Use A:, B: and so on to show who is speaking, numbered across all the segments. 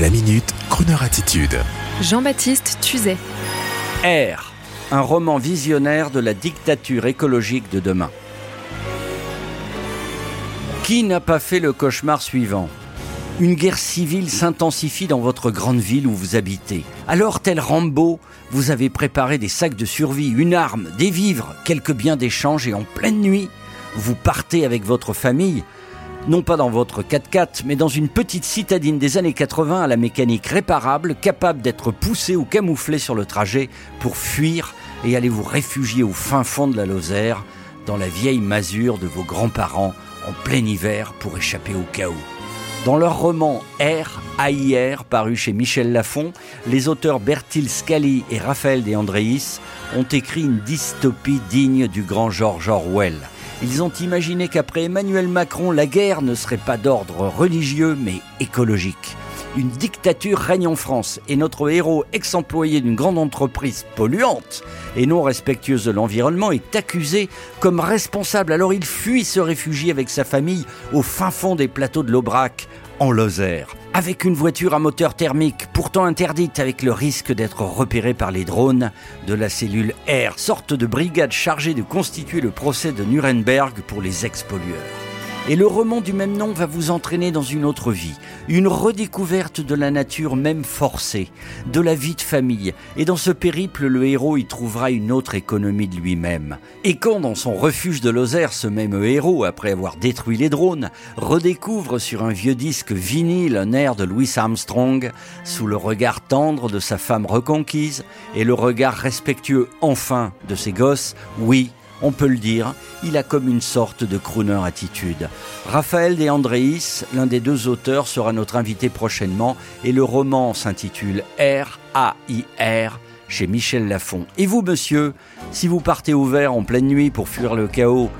A: La minute, Kroneur attitude.
B: Jean-Baptiste Tuzet.
C: R, un roman visionnaire de la dictature écologique de demain. Qui n'a pas fait le cauchemar suivant? Une guerre civile s'intensifie dans votre grande ville où vous habitez. Alors, tel Rambo, vous avez préparé des sacs de survie, une arme, des vivres, quelques biens d'échange et en pleine nuit, vous partez avec votre famille non pas dans votre 4x4, mais dans une petite citadine des années 80 à la mécanique réparable, capable d'être poussée ou camouflée sur le trajet pour fuir et aller vous réfugier au fin fond de la Lozère, dans la vieille masure de vos grands-parents en plein hiver pour échapper au chaos. Dans leur roman R, AIR, paru chez Michel Lafon, les auteurs Bertil Scali et Raphaël De Andréis ont écrit une dystopie digne du grand George Orwell. Ils ont imaginé qu'après Emmanuel Macron, la guerre ne serait pas d'ordre religieux, mais écologique. Une dictature règne en France et notre héros, ex-employé d'une grande entreprise polluante et non respectueuse de l'environnement, est accusé comme responsable. Alors il fuit se réfugie avec sa famille au fin fond des plateaux de l'Aubrac, en Lozère, avec une voiture à moteur thermique pourtant interdite avec le risque d'être repéré par les drones de la cellule R, sorte de brigade chargée de constituer le procès de Nuremberg pour les ex-pollueurs. Et le roman du même nom va vous entraîner dans une autre vie, une redécouverte de la nature même forcée, de la vie de famille. Et dans ce périple, le héros y trouvera une autre économie de lui-même. Et quand dans son refuge de Lozère, ce même héros, après avoir détruit les drones, redécouvre sur un vieux disque vinyle un air de Louis Armstrong, sous le regard tendre de sa femme reconquise et le regard respectueux enfin de ses gosses, oui, on peut le dire, il a comme une sorte de crooner attitude. Raphaël De Andréis, l'un des deux auteurs, sera notre invité prochainement et le roman s'intitule R-A-I-R chez Michel Lafon. Et vous, monsieur, si vous partez au vert en pleine nuit pour fuir le chaos,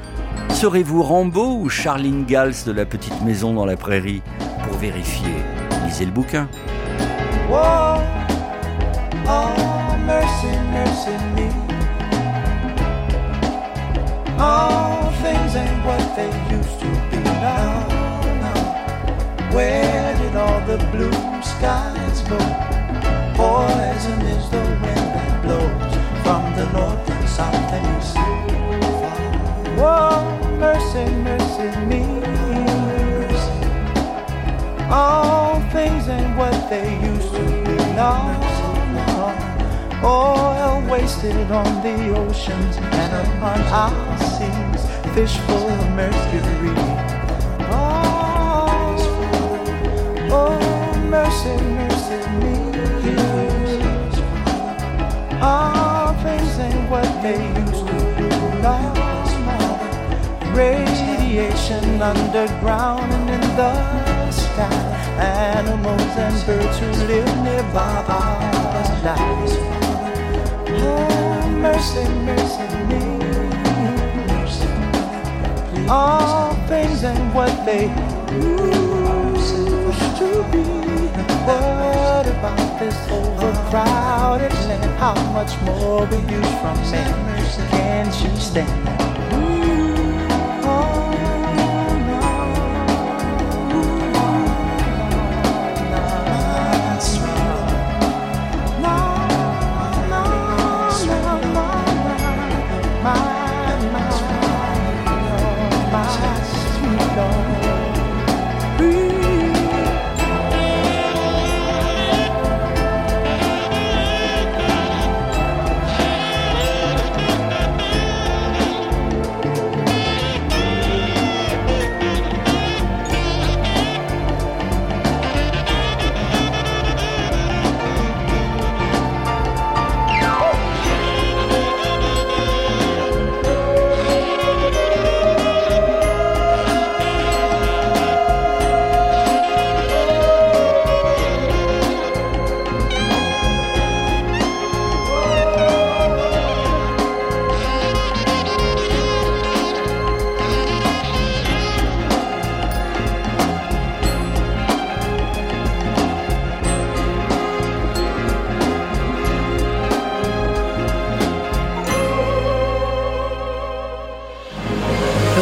C: serez-vous Rambo ou Charline Gals de la petite maison dans la prairie Pour vérifier, lisez le bouquin.
D: Oh, mercy they used to be now. now. Where did all the blue skies go? Poison is the wind that blows from the north and south and east. Whoa, mercy, mercy me. All things ain't what they used to be now. Wasted on the oceans and upon our seas, fish full of mercury. Oh, oh mercy, mercy me. All things ain't what they used to be. Lost Radiation underground and in the sky. Animals and birds who live nearby mercy, mercy me. All things what they used to be. What about this overcrowded land? How much more you from? Can't you stand